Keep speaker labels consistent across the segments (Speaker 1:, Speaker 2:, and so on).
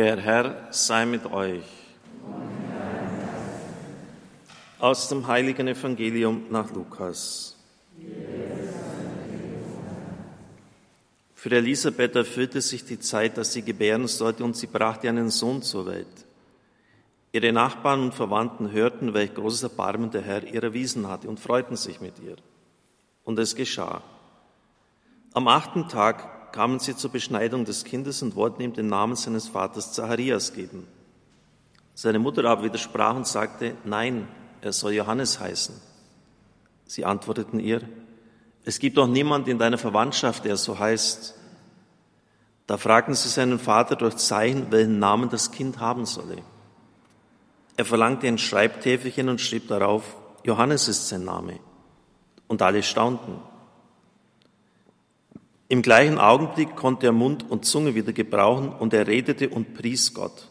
Speaker 1: Der Herr sei mit euch. Aus dem heiligen Evangelium nach Lukas. Für Elisabeth erfüllte sich die Zeit, dass sie gebären sollte, und sie brachte einen Sohn zur Welt. Ihre Nachbarn und Verwandten hörten, welch großes Erbarmen der Herr ihr erwiesen hatte und freuten sich mit ihr. Und es geschah. Am achten Tag kamen sie zur Beschneidung des Kindes und wollten ihm den Namen seines Vaters Zacharias geben. Seine Mutter aber widersprach und sagte, nein, er soll Johannes heißen. Sie antworteten ihr, es gibt doch niemand in deiner Verwandtschaft, der so heißt. Da fragten sie seinen Vater durch Zeichen, welchen Namen das Kind haben solle. Er verlangte ein Schreibtäfelchen und schrieb darauf, Johannes ist sein Name. Und alle staunten. Im gleichen Augenblick konnte er Mund und Zunge wieder gebrauchen und er redete und pries Gott.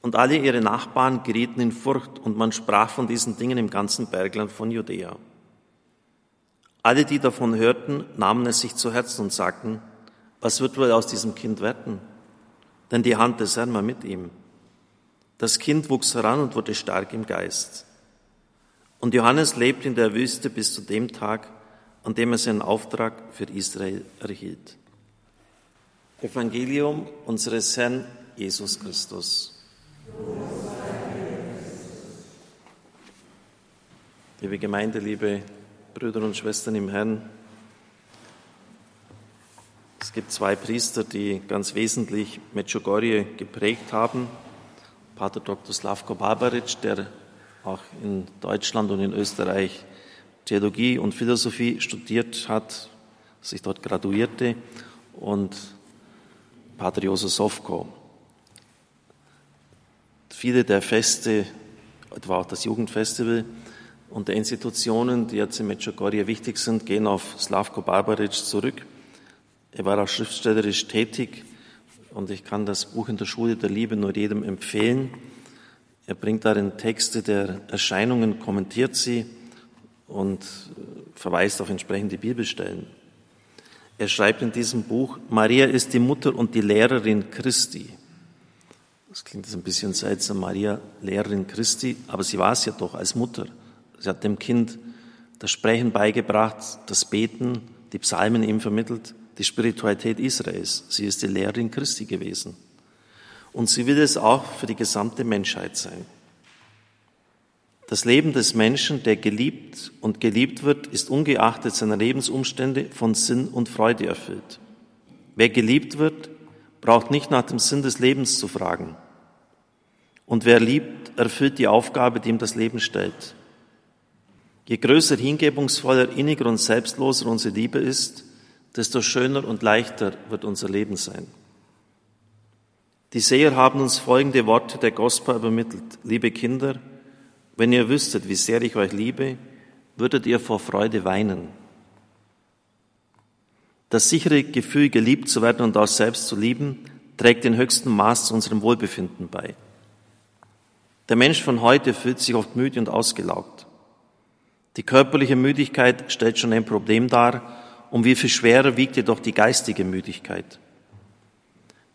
Speaker 1: Und alle ihre Nachbarn gerieten in Furcht und man sprach von diesen Dingen im ganzen Bergland von Judäa. Alle, die davon hörten, nahmen es sich zu Herzen und sagten, was wird wohl aus diesem Kind werden? Denn die Hand des Herrn war mit ihm. Das Kind wuchs heran und wurde stark im Geist. Und Johannes lebte in der Wüste bis zu dem Tag, an dem er seinen Auftrag für Israel erhielt. Evangelium unseres Herrn Jesus Christus. Liebe Gemeinde, liebe Brüder und Schwestern im Herrn, es gibt zwei Priester, die ganz wesentlich Medjugorje geprägt haben. Pater Dr. Slavko Barbaric, der auch in Deutschland und in Österreich Theologie und Philosophie studiert hat, sich dort graduierte und Pater Josef Sofko. Viele der Feste, etwa auch das Jugendfestival und der Institutionen, die jetzt in Medjugorje wichtig sind, gehen auf Slavko Barbaric zurück. Er war auch schriftstellerisch tätig und ich kann das Buch in der Schule der Liebe nur jedem empfehlen. Er bringt darin Texte der Erscheinungen, kommentiert sie, und verweist auf entsprechende Bibelstellen. Er schreibt in diesem Buch, Maria ist die Mutter und die Lehrerin Christi. Das klingt jetzt ein bisschen seltsam, Maria, Lehrerin Christi, aber sie war es ja doch als Mutter. Sie hat dem Kind das Sprechen beigebracht, das Beten, die Psalmen ihm vermittelt, die Spiritualität Israels. Sie ist die Lehrerin Christi gewesen. Und sie will es auch für die gesamte Menschheit sein. Das Leben des Menschen, der geliebt und geliebt wird, ist ungeachtet seiner Lebensumstände von Sinn und Freude erfüllt. Wer geliebt wird, braucht nicht nach dem Sinn des Lebens zu fragen. Und wer liebt, erfüllt die Aufgabe, die ihm das Leben stellt. Je größer, hingebungsvoller, inniger und selbstloser unsere Liebe ist, desto schöner und leichter wird unser Leben sein. Die Seher haben uns folgende Worte der Gospel übermittelt. Liebe Kinder, wenn ihr wüsstet, wie sehr ich euch liebe, würdet ihr vor Freude weinen. Das sichere Gefühl, geliebt zu werden und auch selbst zu lieben, trägt den höchsten Maß zu unserem Wohlbefinden bei. Der Mensch von heute fühlt sich oft müde und ausgelaugt. Die körperliche Müdigkeit stellt schon ein Problem dar, um wie viel schwerer wiegt jedoch die geistige Müdigkeit.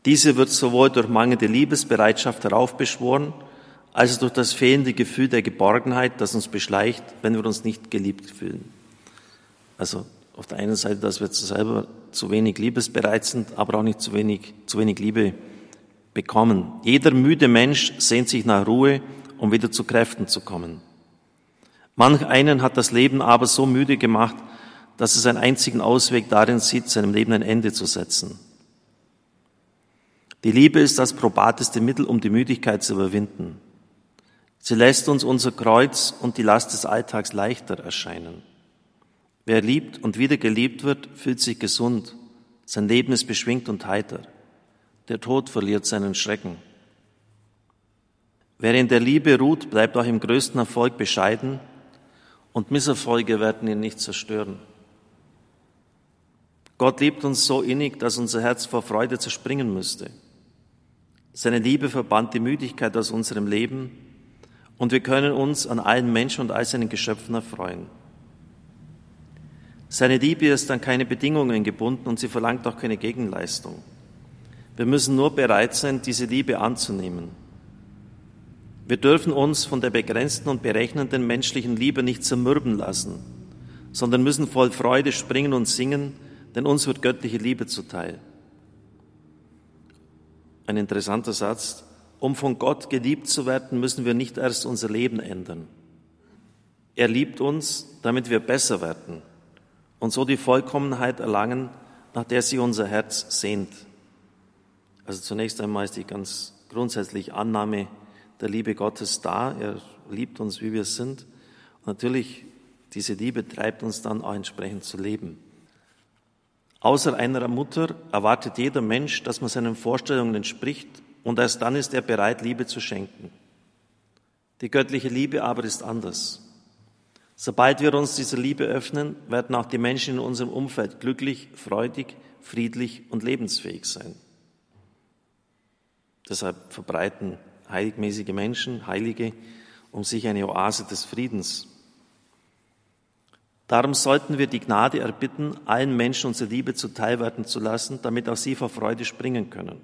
Speaker 1: Diese wird sowohl durch mangelnde Liebesbereitschaft heraufbeschworen, als durch das fehlende Gefühl der Geborgenheit, das uns beschleicht, wenn wir uns nicht geliebt fühlen. Also auf der einen Seite, dass wir selber zu wenig liebesbereit sind, aber auch nicht zu wenig, zu wenig Liebe bekommen. Jeder müde Mensch sehnt sich nach Ruhe, um wieder zu Kräften zu kommen. Manch einen hat das Leben aber so müde gemacht, dass es einen einzigen Ausweg darin sieht, seinem Leben ein Ende zu setzen. Die Liebe ist das probateste Mittel, um die Müdigkeit zu überwinden. Sie lässt uns unser Kreuz und die Last des Alltags leichter erscheinen. Wer liebt und wieder geliebt wird, fühlt sich gesund. Sein Leben ist beschwingt und heiter. Der Tod verliert seinen Schrecken. Wer in der Liebe ruht, bleibt auch im größten Erfolg bescheiden und Misserfolge werden ihn nicht zerstören. Gott liebt uns so innig, dass unser Herz vor Freude zerspringen müsste. Seine Liebe verbannt die Müdigkeit aus unserem Leben und wir können uns an allen Menschen und all seinen Geschöpfen erfreuen. Seine Liebe ist an keine Bedingungen gebunden und sie verlangt auch keine Gegenleistung. Wir müssen nur bereit sein, diese Liebe anzunehmen. Wir dürfen uns von der begrenzten und berechnenden menschlichen Liebe nicht zermürben lassen, sondern müssen voll Freude springen und singen, denn uns wird göttliche Liebe zuteil. Ein interessanter Satz. Um von Gott geliebt zu werden, müssen wir nicht erst unser Leben ändern. Er liebt uns, damit wir besser werden und so die Vollkommenheit erlangen, nach der sich unser Herz sehnt. Also zunächst einmal ist die ganz grundsätzliche Annahme der Liebe Gottes da. Er liebt uns, wie wir sind. Und natürlich, diese Liebe treibt uns dann auch entsprechend zu leben. Außer einer Mutter erwartet jeder Mensch, dass man seinen Vorstellungen entspricht und erst dann ist er bereit, Liebe zu schenken. Die göttliche Liebe aber ist anders. Sobald wir uns dieser Liebe öffnen, werden auch die Menschen in unserem Umfeld glücklich, freudig, friedlich und lebensfähig sein. Deshalb verbreiten heiligmäßige Menschen, Heilige, um sich eine Oase des Friedens. Darum sollten wir die Gnade erbitten, allen Menschen unsere Liebe zuteilwerden zu lassen, damit auch sie vor Freude springen können.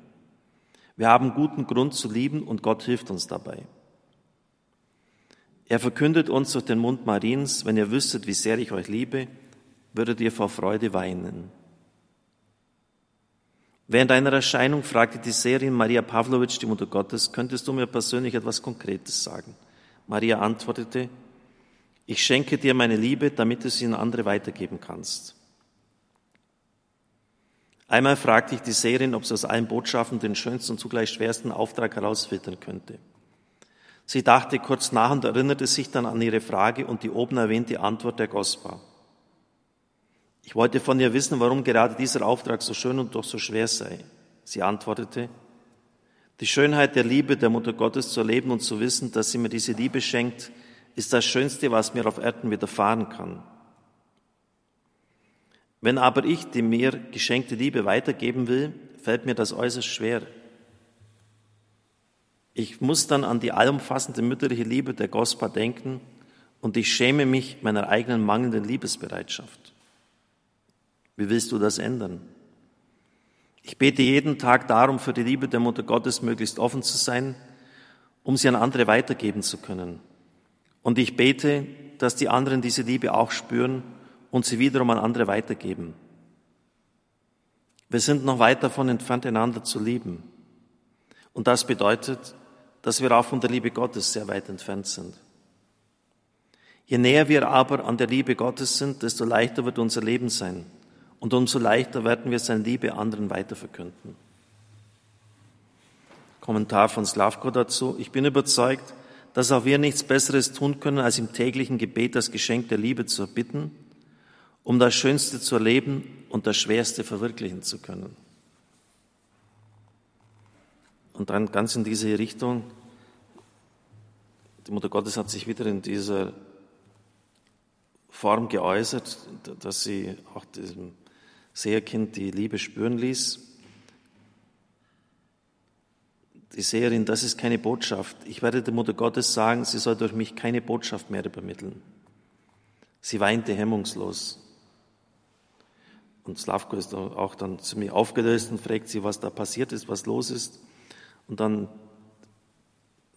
Speaker 1: Wir haben guten Grund zu lieben und Gott hilft uns dabei. Er verkündet uns durch den Mund Mariens, wenn ihr wüsstet, wie sehr ich euch liebe, würdet ihr vor Freude weinen. Während einer Erscheinung fragte die Serin Maria Pavlovic, die Mutter Gottes, könntest du mir persönlich etwas Konkretes sagen? Maria antwortete, ich schenke dir meine Liebe, damit du sie an andere weitergeben kannst. Einmal fragte ich die Serin, ob sie aus allen Botschaften den schönsten und zugleich schwersten Auftrag herausfiltern könnte. Sie dachte kurz nach und erinnerte sich dann an ihre Frage und die oben erwähnte Antwort der Gospa. Ich wollte von ihr wissen, warum gerade dieser Auftrag so schön und doch so schwer sei. Sie antwortete, die Schönheit der Liebe der Mutter Gottes zu erleben und zu wissen, dass sie mir diese Liebe schenkt, ist das Schönste, was mir auf Erden widerfahren kann. Wenn aber ich die mir geschenkte Liebe weitergeben will, fällt mir das äußerst schwer. Ich muss dann an die allumfassende mütterliche Liebe der Gospa denken und ich schäme mich meiner eigenen mangelnden Liebesbereitschaft. Wie willst du das ändern? Ich bete jeden Tag darum, für die Liebe der Mutter Gottes möglichst offen zu sein, um sie an andere weitergeben zu können. Und ich bete, dass die anderen diese Liebe auch spüren und sie wiederum an andere weitergeben. Wir sind noch weit davon entfernt, einander zu lieben. Und das bedeutet, dass wir auch von der Liebe Gottes sehr weit entfernt sind. Je näher wir aber an der Liebe Gottes sind, desto leichter wird unser Leben sein und umso leichter werden wir seine Liebe anderen weiterverkünden. Kommentar von Slavko dazu. Ich bin überzeugt, dass auch wir nichts Besseres tun können, als im täglichen Gebet das Geschenk der Liebe zu erbitten, um das Schönste zu erleben und das Schwerste verwirklichen zu können. Und dann ganz in diese Richtung, die Mutter Gottes hat sich wieder in dieser Form geäußert, dass sie auch diesem Seherkind die Liebe spüren ließ. Die Seherin, das ist keine Botschaft. Ich werde der Mutter Gottes sagen, sie soll durch mich keine Botschaft mehr übermitteln. Sie weinte hemmungslos. Und Slavko ist auch dann ziemlich aufgelöst und fragt sie, was da passiert ist, was los ist. Und dann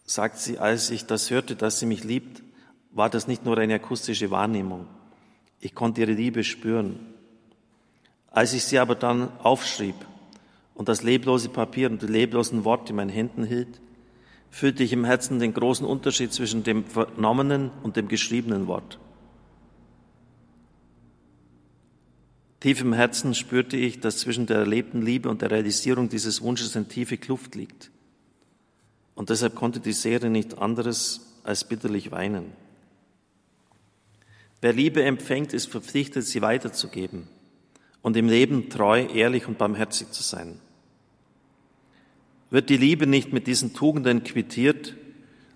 Speaker 1: sagt sie, als ich das hörte, dass sie mich liebt, war das nicht nur eine akustische Wahrnehmung. Ich konnte ihre Liebe spüren. Als ich sie aber dann aufschrieb und das leblose Papier und die leblosen Worte in meinen Händen hielt, fühlte ich im Herzen den großen Unterschied zwischen dem vernommenen und dem geschriebenen Wort. Tief im Herzen spürte ich, dass zwischen der erlebten Liebe und der Realisierung dieses Wunsches eine tiefe Kluft liegt. Und deshalb konnte die Serie nicht anderes als bitterlich weinen. Wer Liebe empfängt, ist verpflichtet, sie weiterzugeben und im Leben treu, ehrlich und barmherzig zu sein. Wird die Liebe nicht mit diesen Tugenden quittiert,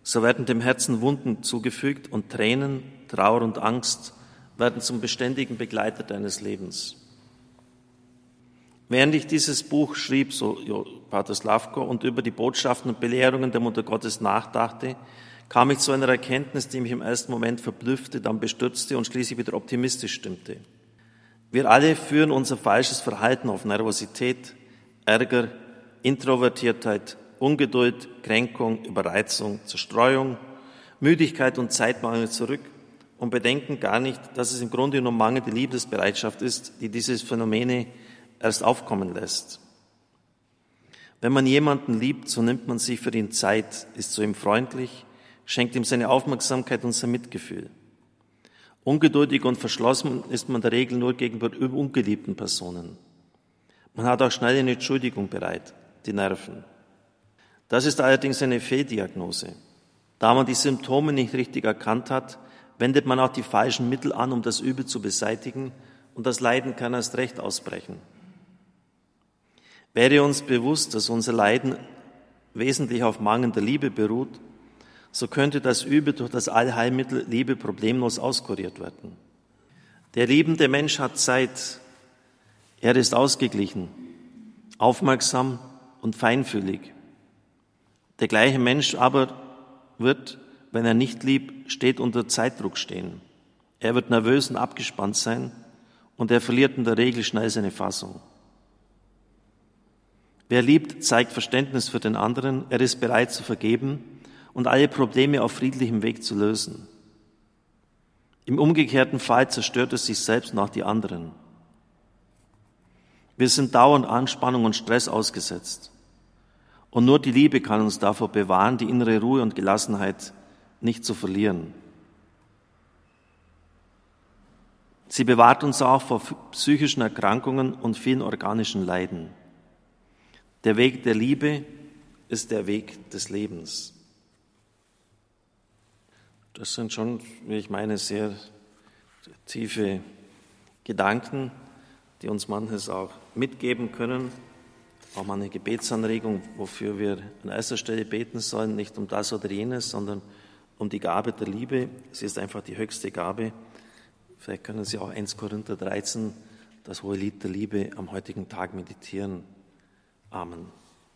Speaker 1: so werden dem Herzen Wunden zugefügt und Tränen, Trauer und Angst werden zum beständigen Begleiter deines Lebens. Während ich dieses Buch schrieb, so Pater Slavko, und über die Botschaften und Belehrungen der Mutter Gottes nachdachte, kam ich zu einer Erkenntnis, die mich im ersten Moment verblüffte, dann bestürzte und schließlich wieder optimistisch stimmte. Wir alle führen unser falsches Verhalten auf Nervosität, Ärger, Introvertiertheit, Ungeduld, Kränkung, Überreizung, Zerstreuung, Müdigkeit und Zeitmangel zurück und bedenken gar nicht, dass es im Grunde nur mangelnde Liebesbereitschaft ist, die diese Phänomene erst aufkommen lässt. Wenn man jemanden liebt, so nimmt man sich für ihn Zeit, ist zu ihm freundlich, schenkt ihm seine Aufmerksamkeit und sein Mitgefühl. Ungeduldig und verschlossen ist man der Regel nur gegenüber ungeliebten Personen. Man hat auch schnell eine Entschuldigung bereit, die Nerven. Das ist allerdings eine Fehldiagnose. Da man die Symptome nicht richtig erkannt hat, wendet man auch die falschen Mittel an, um das Übel zu beseitigen, und das Leiden kann erst recht ausbrechen. Wäre uns bewusst, dass unser Leiden wesentlich auf mangelnder Liebe beruht, so könnte das Übel durch das Allheilmittel Liebe problemlos auskuriert werden. Der liebende Mensch hat Zeit. Er ist ausgeglichen, aufmerksam und feinfühlig. Der gleiche Mensch aber wird, wenn er nicht liebt, steht unter Zeitdruck stehen. Er wird nervös und abgespannt sein und er verliert in der Regel schnell seine Fassung. Wer liebt, zeigt Verständnis für den anderen, er ist bereit zu vergeben und alle Probleme auf friedlichem Weg zu lösen. Im umgekehrten Fall zerstört es sich selbst nach die anderen. Wir sind dauernd Anspannung und Stress ausgesetzt. Und nur die Liebe kann uns davor bewahren, die innere Ruhe und Gelassenheit nicht zu verlieren. Sie bewahrt uns auch vor psychischen Erkrankungen und vielen organischen Leiden. Der Weg der Liebe ist der Weg des Lebens. Das sind schon, wie ich meine, sehr tiefe Gedanken, die uns manches auch mitgeben können. Auch mal eine Gebetsanregung, wofür wir an erster Stelle beten sollen, nicht um das oder jenes, sondern um die Gabe der Liebe. Sie ist einfach die höchste Gabe. Vielleicht können Sie auch 1 Korinther 13, das hohe Lied der Liebe, am heutigen Tag meditieren. Amen.